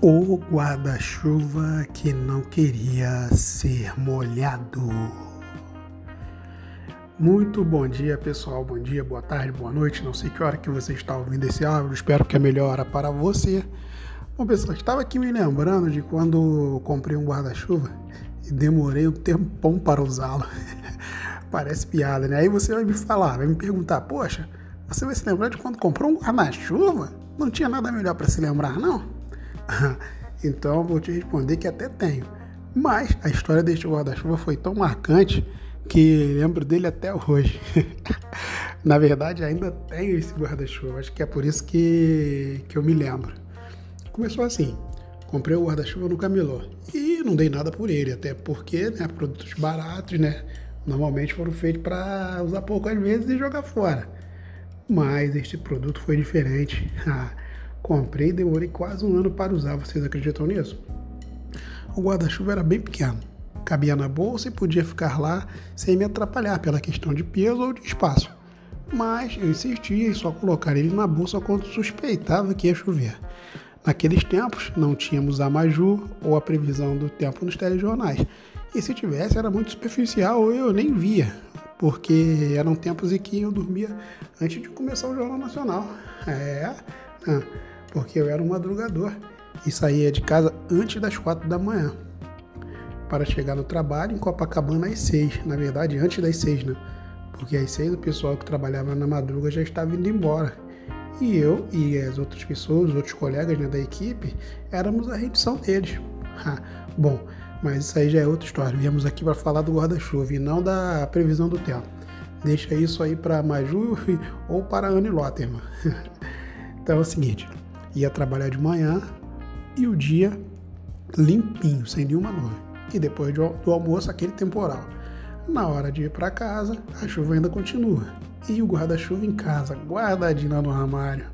O guarda-chuva que não queria ser molhado. Muito bom dia, pessoal. Bom dia, boa tarde, boa noite. Não sei que hora que você está ouvindo esse áudio. Espero que é a melhor para você. Bom, pessoal, estava aqui me lembrando de quando comprei um guarda-chuva e demorei um tempão para usá-lo. Parece piada, né? Aí você vai me falar, vai me perguntar: Poxa, você vai se lembrar de quando comprou um guarda-chuva? Não tinha nada melhor para se lembrar, não? então vou te responder que até tenho. Mas a história deste guarda-chuva foi tão marcante que lembro dele até hoje. Na verdade, ainda tenho esse guarda-chuva. Acho que é por isso que, que eu me lembro. Começou assim. Comprei o guarda-chuva no camelô e não dei nada por ele, até porque, né, produtos baratos, né, normalmente foram feitos para usar poucas vezes e jogar fora. Mas este produto foi diferente. Comprei e demorei quase um ano para usar, vocês acreditam nisso? O guarda-chuva era bem pequeno, cabia na bolsa e podia ficar lá sem me atrapalhar pela questão de peso ou de espaço. Mas eu insistia em só colocar ele na bolsa quando suspeitava que ia chover. Naqueles tempos não tínhamos a Maju ou a previsão do tempo nos telejornais. E se tivesse era muito superficial ou eu nem via, porque eram tempos em que eu dormia antes de começar o Jornal Nacional. É, ah, porque eu era um madrugador e saía de casa antes das quatro da manhã para chegar no trabalho em Copacabana às seis. Na verdade, antes das seis, né? Porque às seis o pessoal que trabalhava na madruga já estava indo embora. E eu e as outras pessoas, os outros colegas né, da equipe, éramos a redição deles. bom, mas isso aí já é outra história. Viemos aqui para falar do guarda-chuva e não da previsão do tempo. Deixa isso aí para Maju ou para Anne Lotterman. então é o seguinte, ia trabalhar de manhã e o dia limpinho, sem nenhuma nuvem. E depois do almoço, aquele temporal. Na hora de ir para casa, a chuva ainda continua. E o guarda-chuva em casa, guardadinho no armário.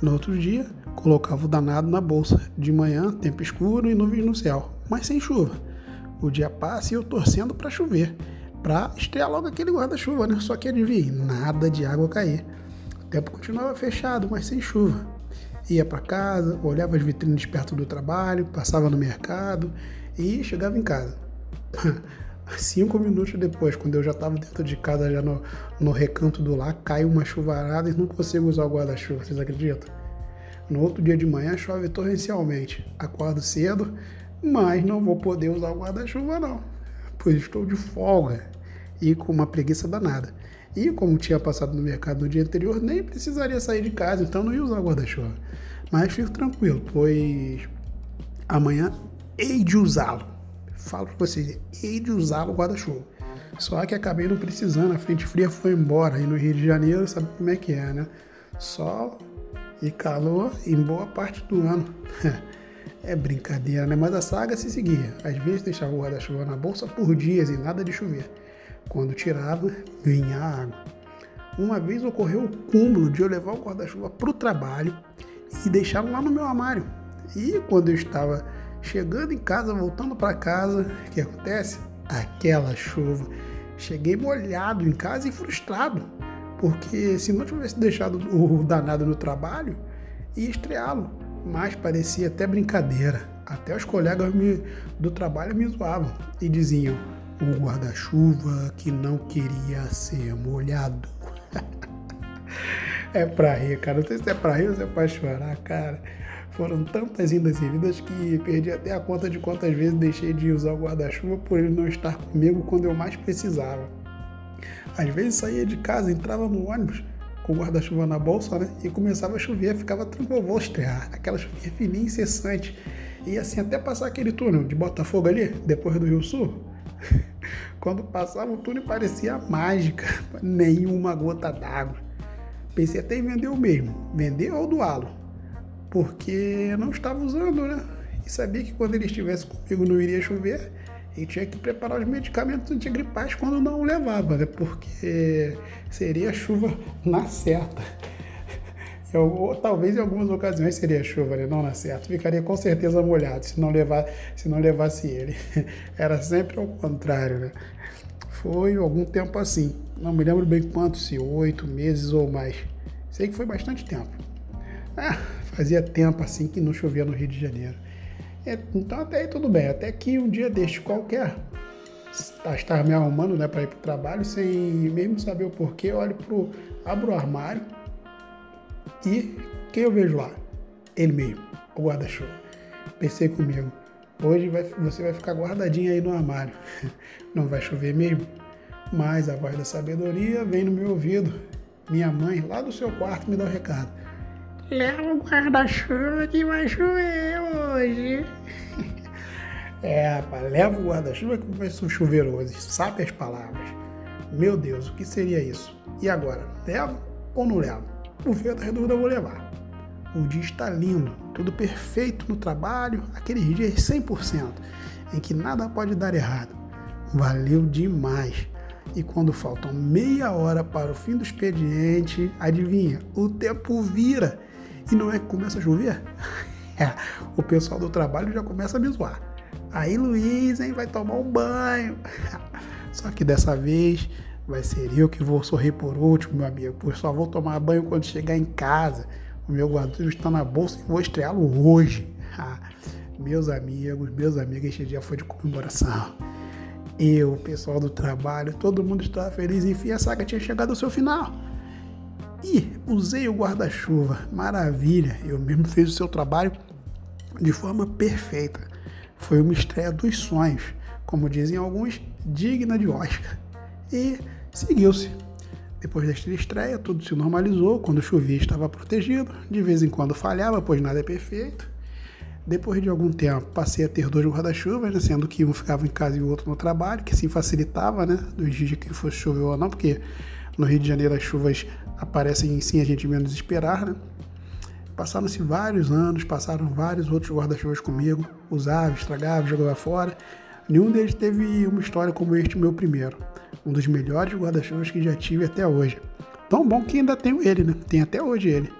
No outro dia, colocava o danado na bolsa. De manhã, tempo escuro e nuvens no céu, mas sem chuva. O dia passa e eu torcendo para chover, para estrear logo aquele guarda-chuva, né? Só que adivinha, nada de água cair. O tempo continuava fechado, mas sem chuva ia para casa, olhava as vitrines perto do trabalho, passava no mercado e chegava em casa. Cinco minutos depois, quando eu já estava dentro de casa, já no, no recanto do lar, caiu uma chuvarada e não consigo usar o guarda-chuva, vocês acreditam? No outro dia de manhã chove torrencialmente. Acordo cedo, mas não vou poder usar o guarda-chuva não, pois estou de folga e com uma preguiça danada. E como tinha passado no mercado no dia anterior, nem precisaria sair de casa, então não ia usar guarda-chuva. Mas fico tranquilo, pois amanhã hei de usá-lo. Falo para vocês, hei de usá-lo guarda-chuva. Só que acabei não precisando, a frente fria foi embora. E no Rio de Janeiro, sabe como é que é, né? Sol e calor em boa parte do ano. é brincadeira, né? Mas a saga se seguia. Às vezes deixava o guarda-chuva na bolsa por dias e nada de chover. Quando tirava, vinha a água. Uma vez ocorreu o cúmulo de eu levar o guarda-chuva para o trabalho e deixá-lo lá no meu armário. E quando eu estava chegando em casa, voltando para casa, o que acontece? Aquela chuva. Cheguei molhado em casa e frustrado, porque se não tivesse deixado o danado no trabalho, ia estreá-lo. Mas parecia até brincadeira. Até os colegas me, do trabalho me zoavam e diziam: o guarda-chuva que não queria ser molhado. é pra rir, cara. Não sei se é pra rir ou se é pra chorar, cara. Foram tantas indas e vidas que perdi até a conta de quantas vezes deixei de usar o guarda-chuva por ele não estar comigo quando eu mais precisava. Às vezes saía de casa, entrava no ônibus com o guarda-chuva na bolsa, né? E começava a chover, ficava tranquilo, vou estrear. Aquela chuvinha fininha incessante. E assim, até passar aquele túnel de Botafogo ali, depois do Rio Sul, quando passava o túnel parecia mágica, nenhuma gota d'água. Pensei até em vender o mesmo, vender ou doá-lo, porque eu não estava usando, né? E sabia que quando ele estivesse comigo não iria chover e tinha que preparar os medicamentos antigripais quando não levava, né? Porque seria chuva na certa. Eu, talvez em algumas ocasiões seria chuva, né? não na certa. Ficaria com certeza molhado se não, levar, se não levasse ele. Era sempre ao contrário, né? Foi algum tempo assim. Não me lembro bem quanto, se oito meses ou mais. Sei que foi bastante tempo. Ah, fazia tempo assim que não chovia no Rio de Janeiro. Então até aí tudo bem, até que um dia deste qualquer, estar me arrumando né, para ir para o trabalho, sem mesmo saber o porquê, olho pro, abro o armário e quem eu vejo lá? Ele mesmo, o guarda-chuva. Pensei comigo, hoje vai, você vai ficar guardadinho aí no armário, não vai chover mesmo? Mas a voz da sabedoria vem no meu ouvido. Minha mãe, lá do seu quarto, me dá o um recado. Leva o guarda-chuva que vai chover hoje. é, rapaz, leva o guarda-chuva que vai chover hoje. Sabe as palavras. Meu Deus, o que seria isso? E agora, levo ou não levo? No fim da dúvida eu vou levar. O dia está lindo, tudo perfeito no trabalho, aqueles dias 100%, em que nada pode dar errado. Valeu demais. E quando faltam meia hora para o fim do expediente, adivinha? O tempo vira e não é que começa a chover? É, o pessoal do trabalho já começa a me zoar. Aí Luiz, hein, vai tomar um banho. Só que dessa vez vai ser eu que vou sorrir por último, meu amigo. Pois só vou tomar banho quando chegar em casa. O meu guarda está na bolsa e vou estreá-lo hoje. meus amigos, meus amigos, este dia foi de comemoração. Eu, o pessoal do trabalho, todo mundo estava feliz. Enfim, a saga tinha chegado ao seu final. E usei o guarda-chuva, maravilha. Eu mesmo fiz o seu trabalho de forma perfeita. Foi uma estreia dos sonhos, como dizem alguns, digna de Oscar. E seguiu-se. Depois desta estreia, tudo se normalizou. Quando chovia, estava protegido. De vez em quando falhava, pois nada é perfeito. Depois de algum tempo, passei a ter dois guarda-chuvas, né, sendo que um ficava em casa e o outro no trabalho, que assim facilitava, né, dos dias que fosse chover ou não, porque no Rio de Janeiro as chuvas aparecem sem a gente menos esperar, né? Passaram-se vários anos, passaram vários outros guarda-chuvas comigo, usava, estragava, jogava fora. Nenhum deles teve uma história como este meu primeiro. Um dos melhores guarda-chuvas que já tive até hoje. Tão bom que ainda tenho ele, né? Tem até hoje ele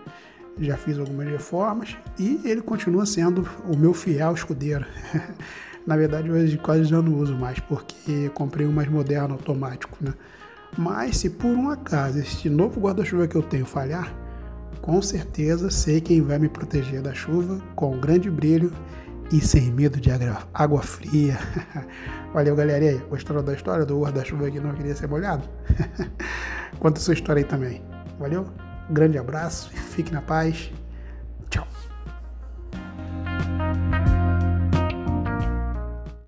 já fiz algumas reformas e ele continua sendo o meu fiel escudeiro. Na verdade, hoje quase já não uso mais, porque comprei um mais moderno automático, né? Mas se por um acaso este novo guarda-chuva que eu tenho falhar, com certeza sei quem vai me proteger da chuva com grande brilho e sem medo de água fria. Valeu, galera. E aí, gostaram da história do guarda-chuva que não queria ser molhado? Conta sua história aí também. Valeu? grande abraço, fique na paz